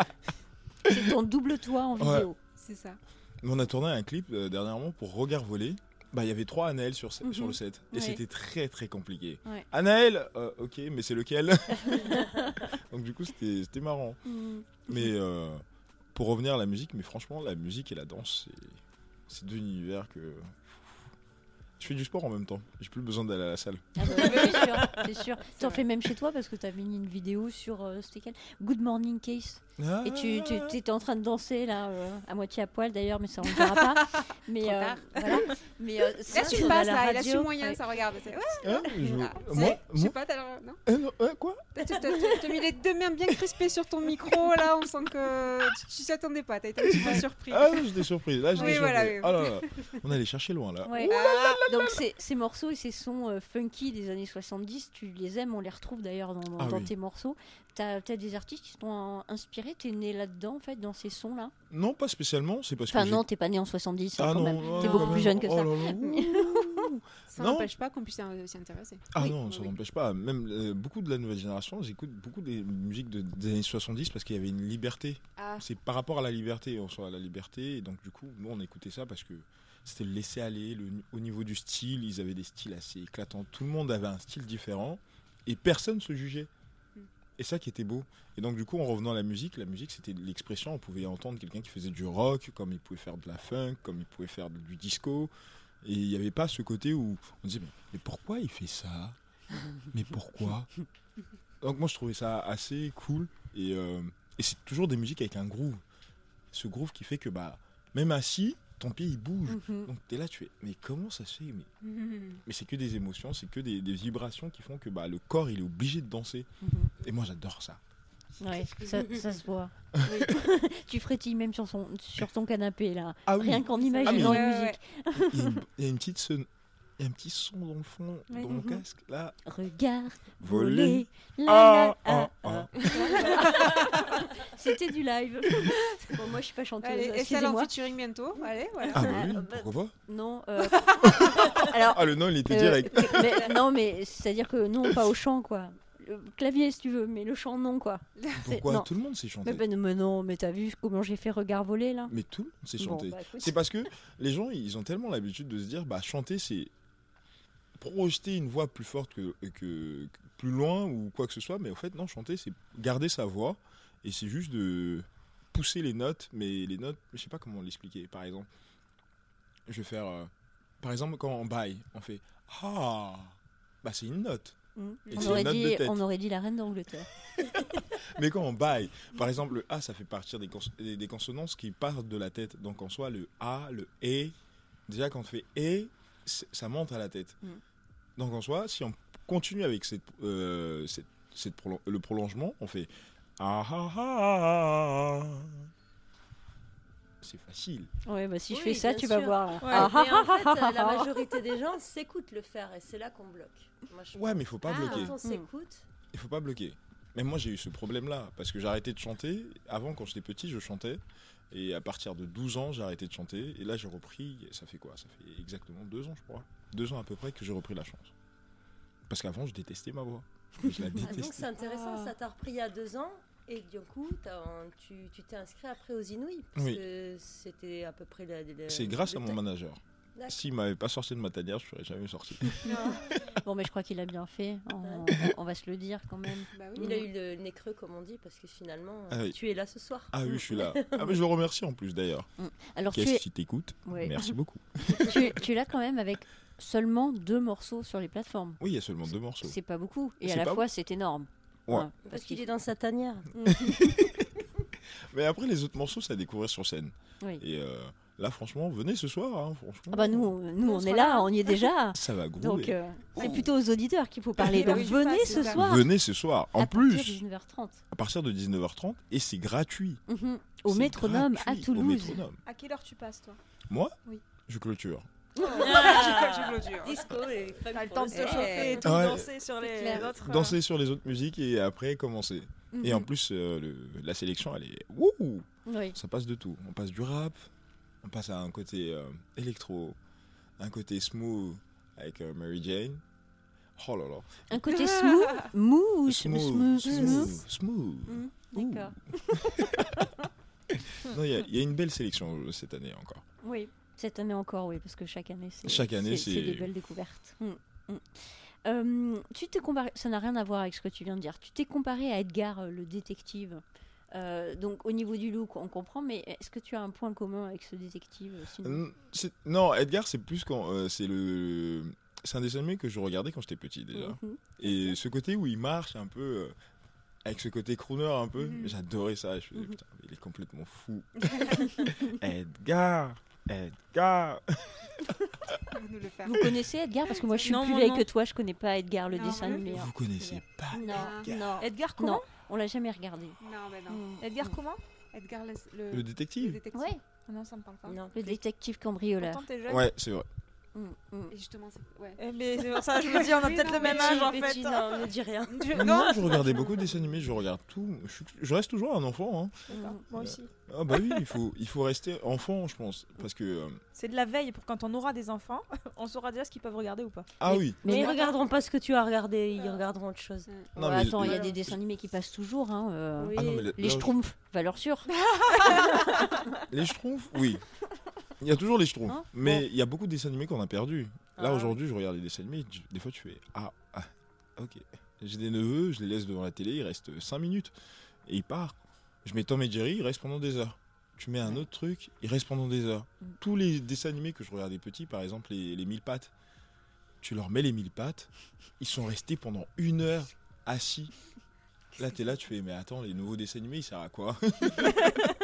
C'est ton double toit en Ouais. vidéo. C'est ça. On a tourné un clip euh, dernièrement pour Regard volé. Bah, il y avait trois Anaël sur, Mhm. sur le set. Et Ouais. c'était très très compliqué. Ouais. Anaël euh, Ok, mais c'est lequel? <laughs> Donc du coup, c'était marrant. Mhm. Mais euh, pour revenir à la musique, mais franchement, la musique et la danse, c'est- c'est deux univers que. Je fais du sport en même temps. J'ai plus besoin d'aller à la salle. Ah bah oui, c'est <laughs> sûr, sûr. T'en fais même chez toi parce que t'as mis une vidéo sur euh, c'était quel Good Morning Case. Et tu, tu Ah. étais en train de danser là, euh, à moitié à poil d'ailleurs, mais ça on ne verra pas. <laughs> Mais Trop euh, tard. voilà. <laughs> Mais euh, ça, Là, tu la là. Il a su moyen, Ouais. ça regarde. C'est- Ouais, Hein, je- ah, moi, Je sais pas, t'as non? Non, eh, quoi? T'as mis les deux mains bien crispées sur ton micro, là, on sent que tu- tu t'y attendais pas, t'as été un petit peu surpris. Ah, j'étais surpris. Là, Oui, voilà, oui. Ah là là. On allait chercher loin là. Ouais. Ah, Donc ces, ces morceaux et ces sons euh, funky des années 70, tu les aimes, on les retrouve d'ailleurs dans, dans- Ah dans oui. tes morceaux. T'as as des artistes qui t'ont inspiré, t'es né là-dedans en fait, dans ces sons-là? Non, pas spécialement. C'est parce Enfin que. non, t'es pas né en 70 hein, Ah quand non, même. oh, T'es beaucoup plus jeune que Oh ça. là là, <laughs> ouh. Ça n'empêche pas qu'on puisse s'y intéresser. Ah Oui. non, ça Oui. n'empêche pas. Même euh, beaucoup de la nouvelle génération, j'écoute beaucoup des musiques de- des années 70 parce qu'il y avait une liberté. Ah, C'est par rapport à la liberté, on soit à la liberté. Et donc, du coup, nous, on écoutait ça parce que c'était le laisser aller. Le, au niveau du style, ils avaient des styles assez éclatants. Tout le monde avait un style différent et personne se jugeait. Mm. Et ça qui était beau. Et donc, du coup, en revenant à la musique, la musique, c'était l'expression. On pouvait entendre quelqu'un qui faisait du rock, comme il pouvait faire de la funk, comme il pouvait faire du disco. Et il n'y avait pas ce côté où on disait, mais, mais pourquoi il fait ça? Mais pourquoi? Donc, moi, je trouvais ça assez cool. Et, euh, et c'est toujours des musiques avec un groove. Ce groove qui fait que, bah, même assis, ton pied il bouge. Mhm. Donc, t'es là, tu fais, mais comment ça se fait mais, mais c'est que des émotions, c'est que des, des vibrations qui font que bah, le corps il est obligé de danser. Mhm. Et moi, j'adore ça. Ouais, ça, ça se voit. <laughs> tu frétilles même sur, son, sur ton canapé là. Ah oui. Rien qu'en Ah, imaginant mais- la musique. Il y, a une, il y a une petite son- il y a un petit son dans le fond, Oui. dans mon Mhm. casque, là. Regarde, Voler. Ah, la, la, ah, ah, ah. <laughs> C'était du live. <laughs> Bon, moi je suis pas chanteuse. Allez, et ça en featuring bientôt. Allez, voilà. Ah, bah oui, Ah, bah- pourquoi pas Non. euh, <laughs> Alors, Ah, le nom, il était euh, direct. mais- non, mais c'est-à-dire que non, pas au chant quoi. Le clavier si tu veux, mais le chant non quoi. Pourquoi non. Tout le monde chanter. Mais, ben, mais non, mais t'as vu comment j'ai fait regard voler là Mais tout le monde sait Bon, chanter. bah. C'est parce que les gens, ils ont tellement l'habitude de se dire, bah, chanter, c'est projeter une voix plus forte que, plus loin ou quoi que ce soit. Mais en fait, non, chanter, c'est garder sa voix et c'est juste de pousser les notes. Mais les notes, je sais pas comment l'expliquer. Par exemple, je vais faire, euh, par exemple, quand on baille, on fait ah, bah c'est une note. Mm. Et On, aurait une dit, de tête. on aurait dit la reine d'Angleterre. <laughs> Mais quand on baille, par exemple, le A, ça fait partir des, cons- des, consonances qui partent de la tête. Donc en soi, le A, le E, déjà quand on fait E, ça monte à la tête. Mm. Donc en soi, si on continue avec cette, euh, cette, cette prolon- le prolongement, on fait Ah ah ah. ah. C'est facile. Ouais, bah si je fais ça, tu vas voir. Ouais. Ah, Mais en ah, ah, fait, ah, la ah. majorité des gens s'écoutent le faire et c'est là qu'on bloque. Moi, je Ouais, mais il faut pas Ah. bloquer. Quand on s'écoute, Il faut pas bloquer. Même moi, j'ai eu ce problème-là parce que j'ai arrêté de chanter. Avant, quand j'étais petit, je chantais. Et à partir de 12 ans, j'ai arrêté de chanter. Et là, j'ai repris. Ça fait quoi? Ça fait exactement deux ans, je crois. Deux ans à peu près que j'ai repris la chance. Parce qu'avant, je détestais ma voix. Je la Ah, donc détestais. c'est intéressant, Ah. ça t'a repris il y a deux ans et du coup t'as- tu tu t'es inscrit après aux Inouïs parce Oui. que c'était à peu près la, la- C'est grâce à mon manager. S'il m'avait pas sorti de ma tanière, je serais jamais sorti. <laughs> Bon, mais je crois qu'il a bien fait. On, va se le dire quand même. Bah Il a eu le nez creux, comme on dit, parce que finalement, Ah oui. tu es là ce soir. Ah oui, je suis là. <laughs> Ah, mais je le remercie en plus d'ailleurs. Mm. Alors tu Qu'est-ce es, si t'écoutes Ouais. Merci beaucoup. <laughs> tu, tu es là quand même avec seulement deux morceaux sur les plateformes. Oui, il y a seulement deux morceaux. C'est pas beaucoup. Et à C'est la fois, c'est énorme. Ouais. Parce qu'il est dans sa tanière. <laughs> <laughs> Mais après, les autres morceaux, c'est à découvrir sur scène. Oui. Et euh, là, franchement, venez ce soir. hein, franchement. Ah bah nous, on- nous On est là, là. on y est déjà. <laughs> Ça va grouler. Donc euh, c'est Oh. plutôt aux auditeurs qu'il faut parler. Donc Oui, venez ce c'est ça. soir Venez ce soir. En à partir de plus, 19h30 à partir de 19h30, et c'est gratuit. Mhm. au C'est métronome à gratuit, Toulouse. métronome. À quelle heure tu passes, toi? Moi? Oui. Je clôture. Disco et funk T'as le pour temps de se soir. chauffer et tout, Ouais. danser sur les clair. autres. euh, Danser sur les autres musiques et après commencer. Et en Mhm. plus, euh, le- la sélection, elle est. Wouh Oui. Ça passe de tout. On passe du rap, on passe à un côté euh, électro, un côté smooth avec euh, Mary Jane. Oh là là. Un côté smooth, mou ou Smooth, smooth, smooth, smooth. smooth. Ouh. D'accord. <laughs> Non, il y a- il y, a une belle sélection cette année encore. Oui, cette année encore, oui, parce que chaque année, c'est Chaque année, c'est c'est- des belles découvertes. Mm, mm. Euh, tu t'es comparé, ça n'a rien à voir avec ce que tu viens de dire. Tu t'es comparé à Edgar, euh, le détective. Euh, donc au niveau du look, on comprend, mais est-ce que tu as un point commun avec ce détective euh, sinon N- c'est- Non, Edgar, c'est plus quand. euh, c'est le. C'est un dessin animé que je regardais quand j'étais petit déjà. Mhm. Et ce côté où il marche un peu, avec ce côté crooner un peu, Mhm. j'adorais ça. Je faisais, Mhm. putain, il est complètement fou. <laughs> Edgar Edgar. Vous connaissez Edgar Parce que moi je suis Non, plus vieille non. que toi, je connais pas Edgar le Non, dessin animé. Vous connaissez pas Non, Edgar non, Edgar, non, comment on l'a jamais regardé. Non, mais non. Mm, Edgar, mm. comment Edgar, le, le- Le le détective détective. Ouais, Ah Non, ça me parle pas. Non. le détective cambrioleur. Pourtant, jeune. Ouais, c'est vrai. Mm, mm. Et justement, c'est. Ouais. Eh, Mais c'est pour ça, je me <laughs> dis, on a peut-être non, le même âge en fait. non, ne dis rien. <laughs> Non, je regardais beaucoup de dessins animés, je regarde tout. Je, suis- je reste toujours un enfant. Hein. D'accord, Moi aussi. Ah bah oui, il faut, il faut rester enfant, je pense. Parce que... euh, C'est de la veille pour quand on aura des enfants, <laughs> on saura déjà ce qu'ils peuvent regarder ou pas. Ah Mais- oui, Mais, Mais ils non. regarderont pas ce que tu as regardé, ils regarderont autre chose. Non, Ouais, mais- attends, il y a des dessins animés qui passent toujours. Hein, euh, Oui. Ah non, mais le- Les là, Schtroumpfs, valeur sûre. Les Schtroumpfs, oui. Il y a toujours les Schtroumpfs. Hein mais il y a beaucoup de dessins animés qu'on a perdus. Là, Ah. aujourd'hui, je regarde les dessins animés. tu- Des fois, tu fais Ah, ah ok. J'ai des neveux, je les laisse devant la télé, ils restent 5 minutes. Et ils partent. Je mets Tom et Jerry, ils restent pendant des heures. Tu mets un autre truc, ils restent pendant des heures. Mm. Tous les dessins animés que je regardais petit, par exemple, les, les mille pattes, tu leur mets les mille pattes, ils sont restés pendant une heure assis. Là, t'es là, tu fais, mais attends, les nouveaux dessins animés, ils servent à quoi? <laughs>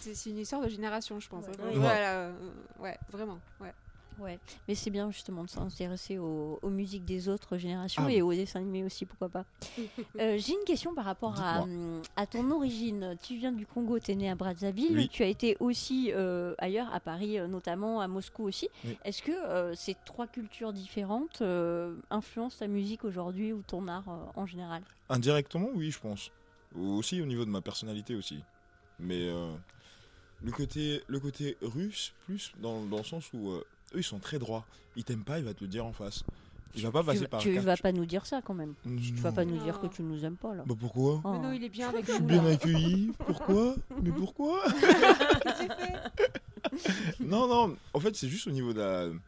C'est une histoire de génération, je pense. Ouais. Voilà, euh, ouais, vraiment. Ouais. Ouais, mais c'est bien justement de s'intéresser aux, aux musiques des autres générations Ah et aux dessins animés aussi, pourquoi pas. <laughs> Euh, J'ai une question par rapport à, hum, à ton origine. Tu viens du Congo, tu es né à Brazzaville, Oui. tu as été aussi euh, ailleurs, à Paris notamment, à Moscou aussi. Oui. Est-ce que euh, ces trois cultures différentes euh, influencent ta musique aujourd'hui ou ton art euh, en général? Indirectement, oui, je pense. Aussi au niveau de ma personnalité aussi. Mais euh, le, côté, le côté russe, plus dans, dans le sens où euh, eux, ils sont très droits. Ils t'aiment pas, il va te le dire en face. Il va pas Tu, passer vas- par tu vas pas nous dire ça quand même. Tu vas pas nous Non. dire que tu nous aimes pas là. Bah pourquoi? Oh. Mais non, il est bien avec Je suis bien là. accueilli. Pourquoi? Mais pourquoi? <laughs> Non, non. En fait, c'est juste au niveau de la, de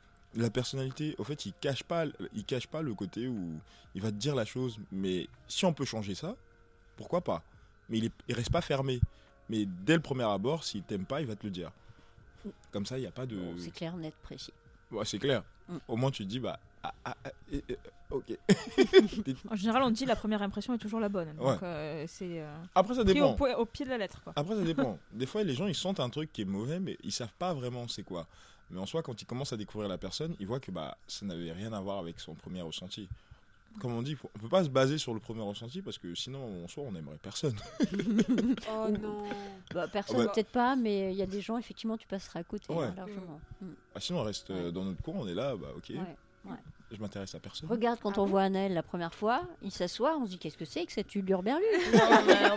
la personnalité. En fait, il cache pas, il cache pas le côté où il va te dire la chose. Mais si on peut changer ça, pourquoi pas? Mais il, est, il reste pas fermé. Mais dès le premier abord, s'il t'aime pas, il va te le dire. Comme ça, il n'y a pas de. Bon, c'est clair, net, précis. Ouais, c'est clair. Mm. Au moins, tu te dis, bah, ah, ah, ah, eh, eh, ok. <laughs> En général, on dit la première impression est toujours la bonne. Ouais. Donc, euh, c'est euh, Après, ça dépend. au, au pied de la lettre. Quoi. Après, ça <laughs> dépend. Des fois, les gens, ils sentent un truc qui est mauvais, mais ils savent pas vraiment c'est quoi. Mais en soi, quand ils commencent à découvrir la personne, ils voient que bah, ça n'avait rien à voir avec son premier ressenti. Comme on dit, on peut pas se baser sur le premier ressenti parce que sinon, en soi, on n'aimerait personne. <laughs> Oh non. Bah, personne, Ah bah- peut-être pas, mais il y a des gens, effectivement, tu passeras à côté Ouais. largement. Mm. Ah, sinon, on reste euh, Ouais. dans notre coin, on est là, bah ok, Ouais. je m'intéresse à personne. Regarde quand Ah on bon voit Anaël la première fois, il s'assoit, on se dit qu'est-ce que c'est que cette hurluberlu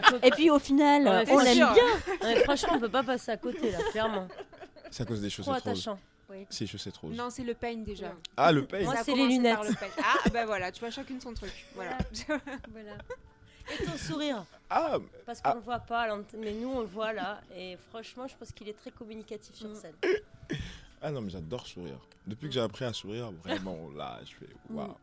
peut <laughs> Et puis au final, Ouais, on l'aime bien. Franchement, on peut pas passer à côté là, clairement. C'est à cause des Trop chaussettes roses. Attachant. C'est les chaussettes roses. Non, c'est le pain déjà. Ah, le pain Moi, c'est les lunettes. le pain. Ah, bah voilà, tu vois chacune son truc. Voilà. Voilà. <laughs> Et ton sourire Ah, Parce qu'on Ah. le voit pas, mais nous on le voit là. Et franchement, je pense qu'il est très communicatif sur Mm. scène. Ah non, mais j'adore sourire. Depuis que j'ai appris à sourire, vraiment, <laughs> là, je fais waouh. Mm.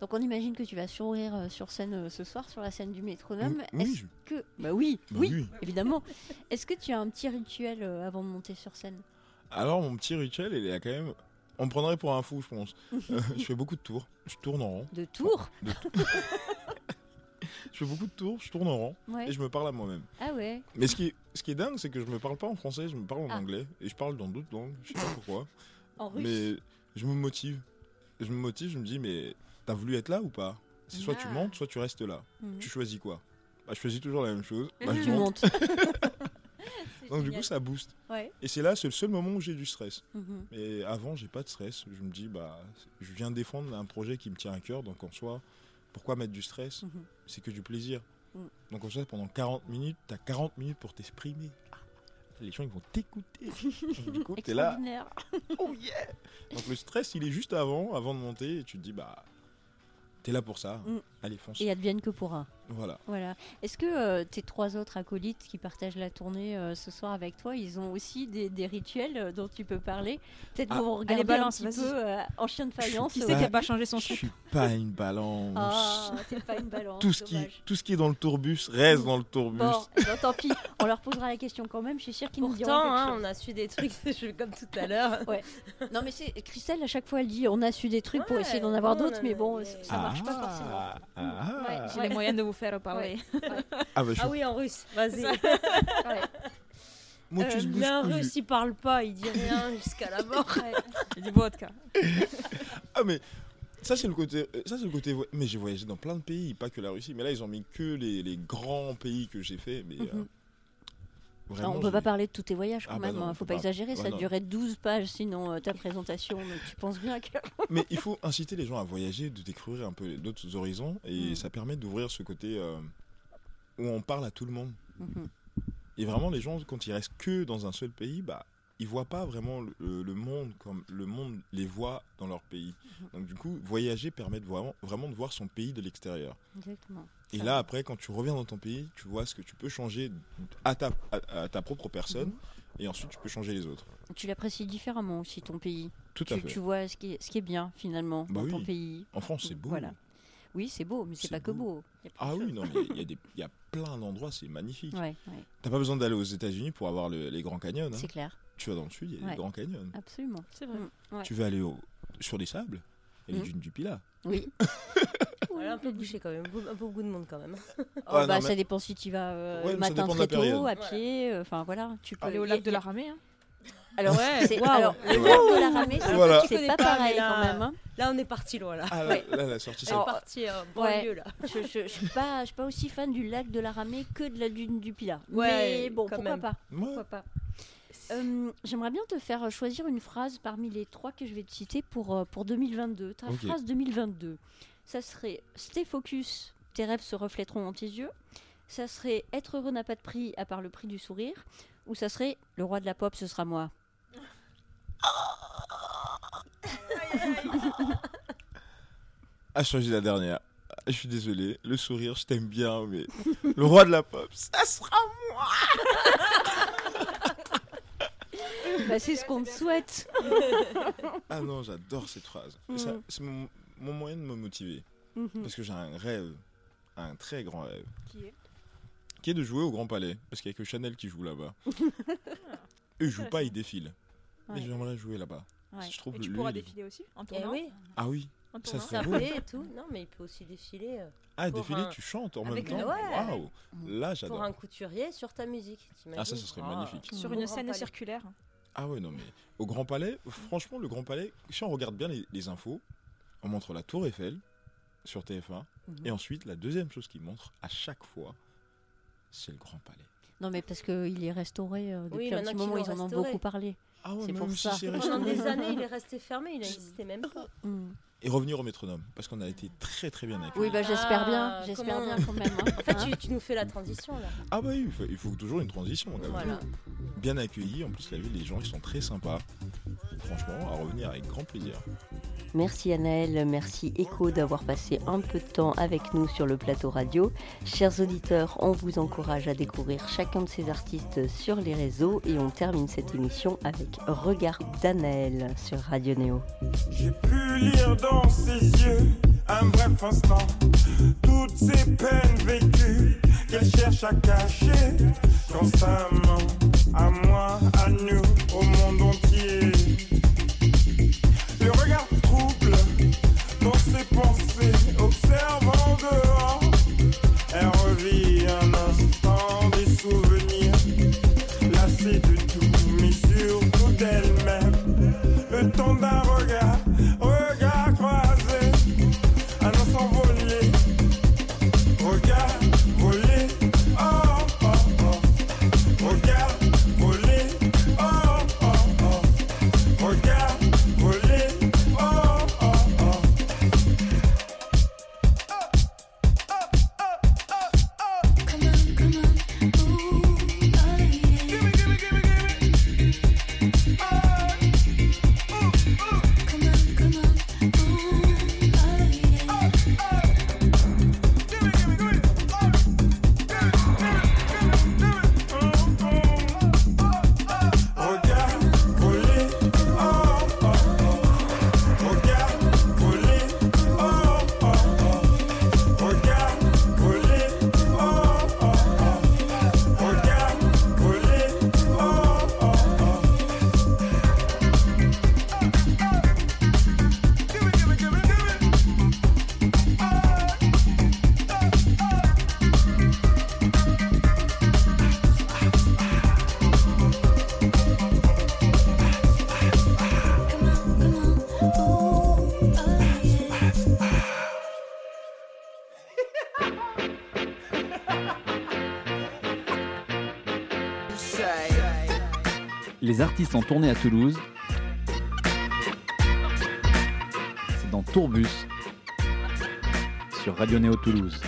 Donc on imagine que tu vas sourire euh, sur scène euh, ce soir, sur la scène du métronome. Oui, Est-ce je- que... Bah oui, Bah oui, oui. évidemment. Est-ce que tu as un petit rituel euh, avant de monter sur scène? Alors, mon petit rituel, il est quand même. On me prendrait pour un fou, je pense. <laughs> Euh, je fais beaucoup de tours. Je tourne en rond. De tours De <laughs> je fais beaucoup de tours, je tourne en rond Ouais. et je me parle à moi-même. Ah ouais Mais ce qui, est, ce qui est dingue, c'est que je me parle pas en français, je me parle en Ah. anglais et je parle dans d'autres langues. Je sais pas pourquoi. <laughs> En russe Mais je me motive. Je me motive, je me dis, mais t'as voulu être là ou pas? C'est soit tu montes, soit tu restes là. Mhm. Tu choisis quoi? Bah, Je choisis toujours la même chose. Bah, je Tu monte. Donc du coup, ça booste. Ouais. Et c'est là, c'est le seul moment où j'ai du stress. Mhm. Mais avant, j'ai pas de stress. Je me dis, bah, je viens défendre un projet qui me tient à cœur. Donc en soi, pourquoi mettre du stress Mhm. C'est que du plaisir. Mhm. Donc en soi, pendant 40 minutes, t'as 40 minutes pour t'exprimer. Ah, Les gens, ils vont t'écouter. <laughs> Du coup, t'es là. <laughs> Oh yeah Donc le stress, il est juste avant, avant de monter. Et tu te dis, bah, t'es là pour ça. Mm. Allez, fonce. Et advienne que pourra. Voilà. Voilà. Est-ce que euh, tes trois autres acolytes qui partagent la tournée euh, ce soir avec toi, ils ont aussi des, des rituels euh, dont tu peux parler? Peut-être Ah. pour regarder balance, un petit peu euh, en chien de faïence. Qui ouais. c'est qui a pas changé son Je suis pas une balance. Ah, t'es pas une balance. tout, ce qui, tout ce qui est dans le tourbus reste dans le tourbus. Bon, eh ben, tant pis, on leur posera la question quand même, je suis sûre qu'ils nous diront Pourtant, hein, on a su des trucs <laughs> je- comme tout à l'heure. Non mais c'est Christelle à chaque fois elle dit on a su des trucs pour Ouais, essayer d'en avoir d'autres mais bon mais- ça- marche pas forcément. Ah, ah. Ouais, J'ai les moyens de vous faire parler. <laughs> Ah bah je Ah oui, en russe, vas-y. <laughs> Euh, mais un russe, il parle pas, il dit rien <laughs> jusqu'à la mort. J'ai du vodka. Ah mais ça c'est le côté euh, ça c'est le côté mais j'ai voyagé dans plein de pays pas que la Russie mais là ils ont mis que les, les grands pays que j'ai fait mais euh, On peut j'ai- pas parler de tous tes voyages quand Ah bah même, non, hein, on faut peut pas pas. exagérer, Ouais, ça non. durait 12 pages sinon euh, ta présentation, donc tu penses bien que... <laughs> mais il faut inciter les gens à voyager de découvrir un peu d'autres horizons et Mhm. ça permet d'ouvrir ce côté euh, où on parle à tout le monde Mhm. et vraiment les gens quand ils restent que dans un seul pays bah ils voient pas vraiment le, le monde comme le monde les voit dans leur pays Mhm. donc du coup voyager permet de vraiment, vraiment de voir son pays de l'extérieur Exactement. Et là, après, quand tu reviens dans ton pays, tu vois ce que tu peux changer à ta, à, à ta propre personne, Mhm. et ensuite tu peux changer les autres. Tu l'apprécies différemment aussi ton pays. Tout à Tu, fait. tu vois ce qui est, ce qui est bien finalement Bah dans ton pays. En France, c'est beau. Voilà. Oui, c'est beau, mais c'est pas que beau. y a Ah oui, non, mais il y, a des- <laughs> il y a plein d'endroits, c'est magnifique. Ouais, ouais, T'as pas besoin d'aller aux États-Unis pour avoir le- les grands canyons. hein. c'est clair, Tu vas dans le sud, il y a Ouais. les grands canyons. absolument. C'est vrai. Mm, ouais. Tu veux aller au- sur les sables, a les Mhm. dunes du Pilat. Oui. <laughs> Voilà, un peu bouché quand même, un peu beaucoup de monde quand même. <laughs> Oh, Ah, non, bah, mais- Ça dépend si tu vas euh, Ouais, le mais ça matin dépend de la très tôt, période. à pied, euh, enfin voilà, tu peux Aller au lac de la Ramée. Hein. Alors, Ouais, c'est- waouh. alors, le lac de la Ramée, c'est Voilà. c'est Je connais pas, pas, pareil mais là- quand même. hein. Là, on est parti loin là. Ah là, Ouais. là, la sortie, c'est. Alors, parti euh, banlieue là. Je, je, je suis pas, je suis pas aussi fan du lac de la Ramée que de la dune du Pilat. Ouais, mais bon, quand pourquoi même. pas, Ouais. pourquoi pas. Euh, J'aimerais bien te faire choisir une phrase parmi les trois que je vais te citer pour, euh, pour 2022. Ta Ok. phrase 2022, ça serait Stay focus, tes rêves se reflèteront dans tes yeux. Ça serait Être heureux n'a pas de prix à part le prix du sourire. Ou ça serait Le roi de la pop, ce sera moi. Ah, je choisis la dernière. Ah, Je suis désolé, le sourire, je t'aime bien, mais le roi de la pop, ça sera Bah, c'est ce qu'on te souhaite. <laughs> Ah non, j'adore cette phrase. Ça- C'est mon, mon moyen de me motiver. Mhm. Parce que j'ai un rêve, un très grand rêve, Qui est? Qui est de jouer au Grand Palais. Parce qu'il n'y a que Chanel qui joue là-bas. Eux, ils jouent pas, ils défilent. Mais j'aimerais jouer là-bas. Ouais. Je trouve Et tu pourras il- défiler aussi en Eh oui, Ah oui. Ça serait beau. et tout. Non, mais il peut aussi défiler euh, Ah, Pour un- tu chantes en même Avec temps. le- Ouais. Waouh. Là, pour j'adore. un couturier sur ta musique. Ah, ça, ce serait magnifique. Sur une scène circulaire. Ah ouais, non, mais au Grand Palais, franchement, le Grand Palais, si on regarde bien les, les infos, on montre la Tour Eiffel sur TF1. Mhm. Et ensuite, la deuxième chose qu'ils montrent à chaque fois, c'est le Grand Palais. Non, mais parce qu'il est restauré euh, depuis Oui, un petit moment, ils en ont beaucoup parlé. Ah ouais, C'est pour si ça. c'est Pendant des années, il est resté fermé, il n'existait même pas. Mm. Et revenir au métronome, parce qu'on a été très très bien accueillis. Oui, bah j'espère bien, Ah, j'espère comment- bien quand même. hein. En fait, tu, tu nous fais la transition là. Ah bah oui, il faut, il faut toujours une transition. Voilà. Bien accueillis, en plus la ville, les gens ils sont très sympas. Franchement, à revenir avec grand plaisir. Merci Anaël, merci Echo d'avoir passé un peu de temps avec nous sur le plateau radio. Chers auditeurs, on vous encourage à découvrir chacun de ces artistes sur les réseaux et on termine cette émission avec Regard d'Anaël sur Radio Néo. J'ai pu lire dans ses yeux un bref instant toutes ces peines vécues qu'elle cherche à cacher constamment à moi, à nous, au monde entier. Artistes en tournée à Toulouse. C'est dans Tourbus sur Radio Néo Toulouse.